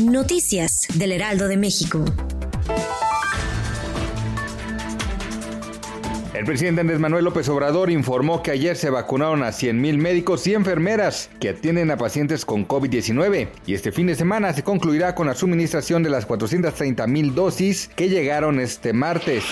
Noticias del Heraldo de México. El presidente Andrés Manuel López Obrador informó que ayer se vacunaron a 100.000 médicos y enfermeras que atienden a pacientes con COVID-19 y este fin de semana se concluirá con la suministración de las 430.000 dosis que llegaron este martes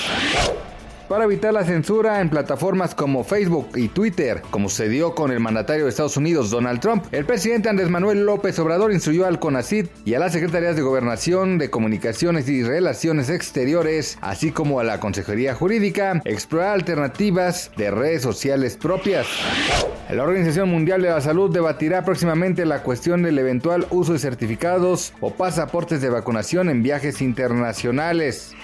para evitar la censura en plataformas como Facebook y Twitter, como sucedió con el mandatario de Estados Unidos Donald Trump. El presidente Andrés Manuel López Obrador instruyó al CONACID y a las secretarías de Gobernación, de Comunicaciones y Relaciones Exteriores, así como a la Consejería Jurídica, explorar alternativas de redes sociales propias. La Organización Mundial de la Salud debatirá próximamente la cuestión del eventual uso de certificados o pasaportes de vacunación en viajes internacionales.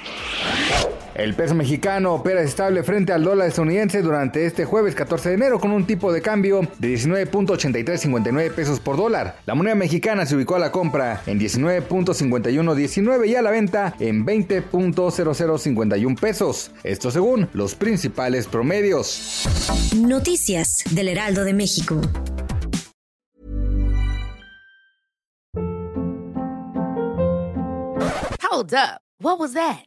El peso mexicano opera estable frente al dólar estadounidense durante este jueves 14 de enero con un tipo de cambio de 19.8359 pesos por dólar. La moneda mexicana se ubicó a la compra en 19.5119 y a la venta en 20.0051 pesos. Esto según los principales promedios. Noticias del Heraldo de México. Hold up. What was that?